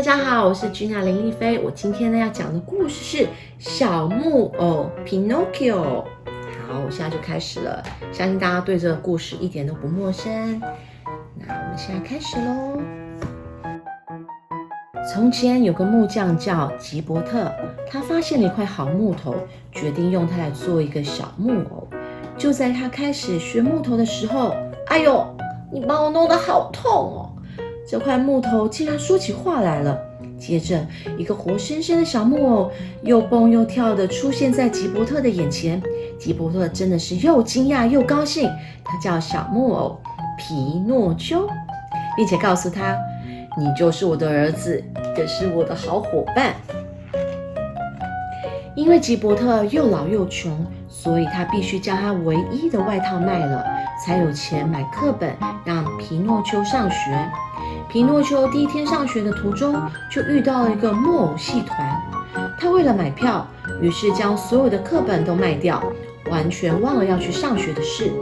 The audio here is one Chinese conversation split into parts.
大家好，我是君娜林丽菲。我今天呢要讲的故事是小木偶 Pinocchio。好，我现在就开始了，相信大家对这个故事一点都不陌生。那我们现在开始喽。从前有个木匠叫吉伯特，他发现了一块好木头，决定用它来做一个小木偶。就在他开始学木头的时候，哎呦，你把我弄得好痛哦！这块木头竟然说起话来了。接着，一个活生生的小木偶又蹦又跳的出现在吉伯特的眼前。吉伯特真的是又惊讶又高兴。他叫小木偶皮诺丘，并且告诉他：“你就是我的儿子，也是我的好伙伴。”因为吉伯特又老又穷，所以他必须将他唯一的外套卖了，才有钱买课本，让皮诺丘上学。皮诺丘第一天上学的途中，就遇到了一个木偶戏团。他为了买票，于是将所有的课本都卖掉，完全忘了要去上学的事。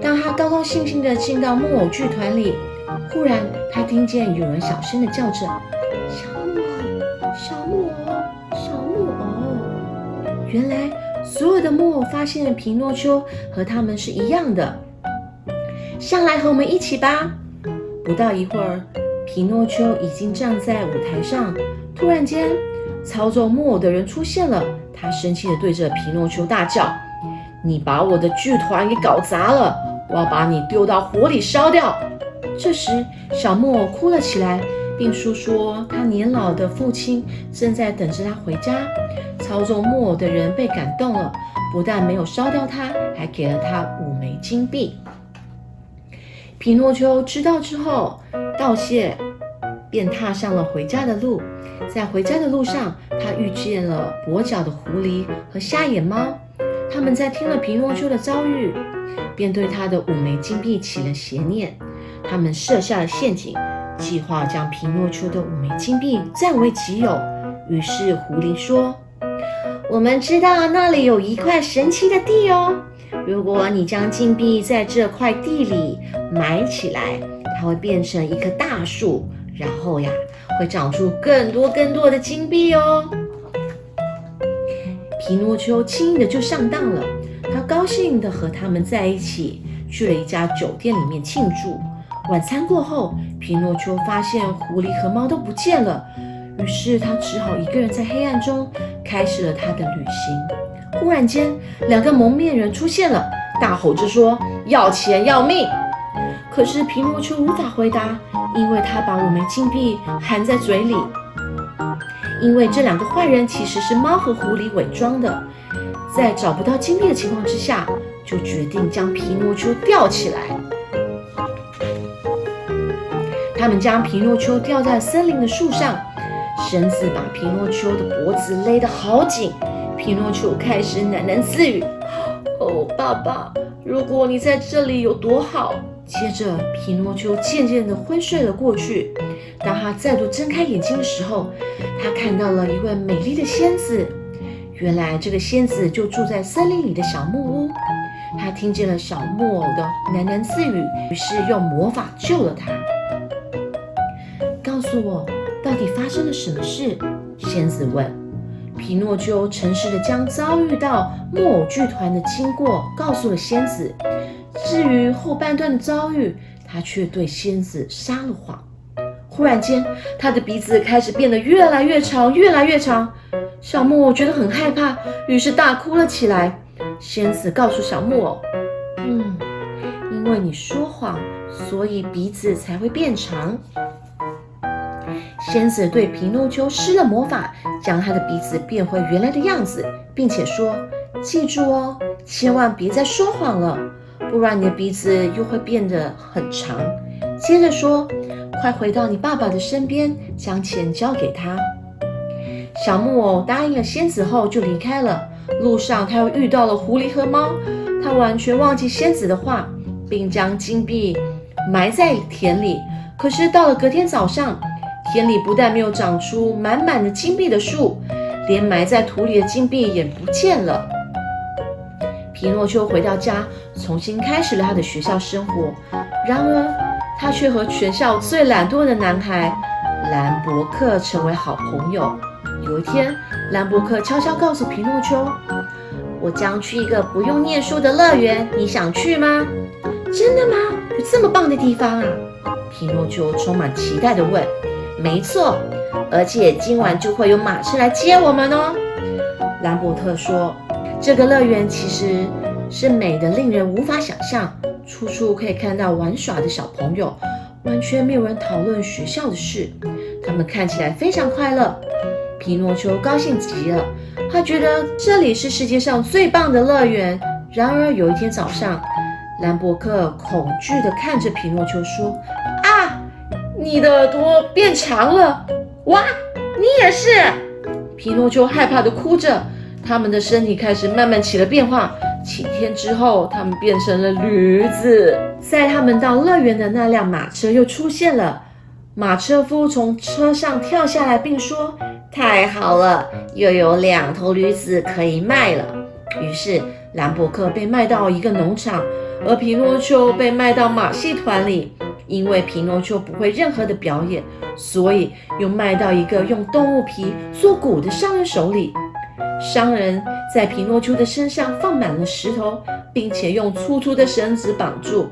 当他高高兴兴地进到木偶剧团里，忽然他听见有人小声地叫着：“小木偶，小木偶，小木偶！”原来所有的木偶发现了皮诺丘和他们是一样的，上来和我们一起吧。不到一会儿，皮诺丘已经站在舞台上。突然间，操纵木偶的人出现了。他生气地对着皮诺丘大叫：“你把我的剧团给搞砸了！我要把你丢到火里烧掉！”这时，小木偶哭了起来，并诉说他年老的父亲正在等着他回家。操纵木偶的人被感动了，不但没有烧掉他，还给了他五枚金币。皮诺丘知道之后，道谢，便踏上了回家的路。在回家的路上，他遇见了跛脚的狐狸和瞎眼猫。他们在听了皮诺丘的遭遇，便对他的五枚金币起了邪念。他们设下了陷阱，计划将皮诺丘的五枚金币占为己有。于是狐狸说：“我们知道那里有一块神奇的地哦。”如果你将金币在这块地里埋起来，它会变成一棵大树，然后呀，会长出更多更多的金币哦。皮诺丘轻易的就上当了，他高兴的和他们在一起，去了一家酒店里面庆祝。晚餐过后，皮诺丘发现狐狸和猫都不见了，于是他只好一个人在黑暗中开始了他的旅行。忽然间，两个蒙面人出现了，大吼着说：“要钱要命！”可是皮诺丘无法回答，因为他把五枚金币含在嘴里。因为这两个坏人其实是猫和狐狸伪装的，在找不到金币的情况之下，就决定将皮诺丘吊起来。他们将皮诺丘吊在森林的树上，绳子把皮诺丘的脖子勒得好紧。皮诺丘开始喃喃自语：“哦，爸爸，如果你在这里有多好。”接着，皮诺丘渐渐地昏睡了过去。当他再度睁开眼睛的时候，他看到了一位美丽的仙子。原来，这个仙子就住在森林里的小木屋。他听见了小木偶的喃喃自语，于是用魔法救了他。告诉我，到底发生了什么事？仙子问。皮诺丘诚实的将遭遇到木偶剧团的经过告诉了仙子。至于后半段的遭遇，他却对仙子撒了谎。忽然间，他的鼻子开始变得越来越长，越来越长。小木偶觉得很害怕，于是大哭了起来。仙子告诉小木偶：“嗯，因为你说谎，所以鼻子才会变长。”仙子对皮诺丘施了魔法，将他的鼻子变回原来的样子，并且说：“记住哦，千万别再说谎了，不然你的鼻子又会变得很长。”接着说：“快回到你爸爸的身边，将钱交给他。”小木偶答应了仙子后就离开了。路上他又遇到了狐狸和猫，他完全忘记仙子的话，并将金币埋在田里。可是到了隔天早上，田里不但没有长出满满的金币的树，连埋在土里的金币也不见了。皮诺丘回到家，重新开始了他的学校生活。然而，他却和全校最懒惰的男孩兰伯克成为好朋友。有一天，兰伯克悄悄告诉皮诺丘：“我将去一个不用念书的乐园，你想去吗？”“真的吗？有这么棒的地方啊！”皮诺丘充满期待地问。“没错，而且今晚就会有马车来接我们哦。”兰伯特说：“这个乐园其实是美的令人无法想象，处处可以看到玩耍的小朋友，完全没有人讨论学校的事，他们看起来非常快乐。”皮诺丘高兴极了，他觉得这里是世界上最棒的乐园。然而有一天早上，兰伯克恐惧地看着皮诺丘说：“，你的耳朵变长了！哇，你也是！”皮诺丘害怕地哭着。他们的身体开始慢慢起了变化。几天之后，他们变成了驴子。载他们到乐园的那辆马车又出现了。马车夫从车上跳下来，并说：“太好了，又有两头驴子可以卖了。”于是兰伯克被卖到一个农场，而皮诺丘被卖到马戏团里。因为皮诺丘不会任何的表演，所以又卖到一个用动物皮做鼓的商人手里。商人在皮诺丘的身上放满了石头，并且用粗粗的绳子绑住，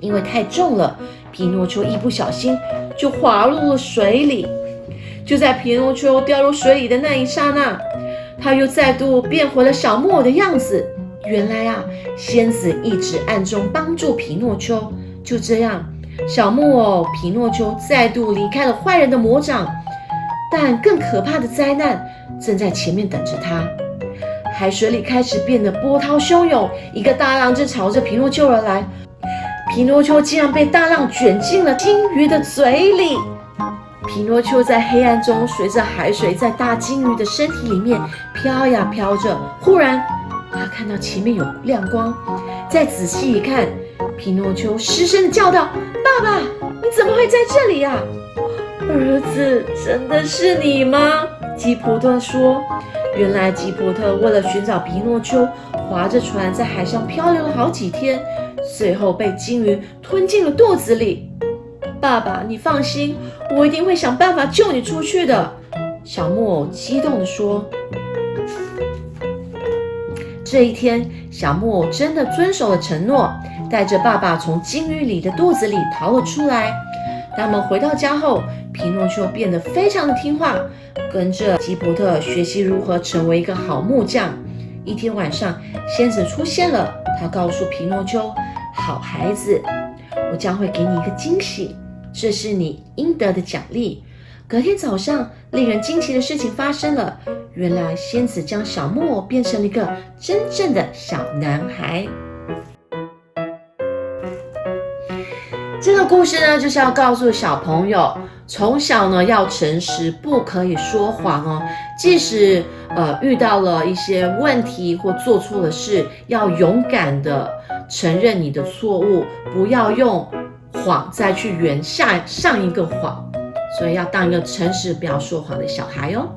因为太重了。皮诺丘一不小心就滑入了水里。就在皮诺丘掉入水里的那一刹那，他又再度变回了小木偶的样子。原来啊，仙子一直暗中帮助皮诺丘。就这样，小木偶皮诺丘再度离开了坏人的魔掌。但更可怕的灾难正在前面等着他。海水里开始变得波涛汹涌，一个大浪正朝着皮诺丘而来。皮诺丘竟然被大浪卷进了金鱼的嘴里。皮诺丘在黑暗中随着海水在大金鱼的身体里面飘呀飘着。忽然，他看到前面有亮光，再仔细一看，皮诺丘失声的叫道：“爸爸，你怎么会在这里呀？”儿子，真的是你吗？吉普特说：“原来吉普特为了寻找皮诺丘，划着船在海上漂流了好几天。”最后被鲸鱼吞进了肚子里。爸爸，你放心，我一定会想办法救你出去的。”小木偶激动地说。这一天，小木偶真的遵守了承诺，带着爸爸从金鱼里的肚子里逃了出来。他们回到家后，皮诺丘变得非常的听话，跟着吉伯特学习如何成为一个好木匠。一天晚上，仙子出现了，他告诉皮诺丘。好孩子，我将会给你一个惊喜，这是你应得的奖励。隔天早上，令人惊奇的事情发生了。原来仙子将小木偶变成了一个真正的小男孩。这个故事呢，就是要告诉小朋友，从小呢要诚实，不可以说谎哦。即使呃遇到了一些问题或做错了事，要勇敢的。承认你的错误，不要用谎再去圆下上一个谎，所以要当一个诚实、不要说谎的小孩哦。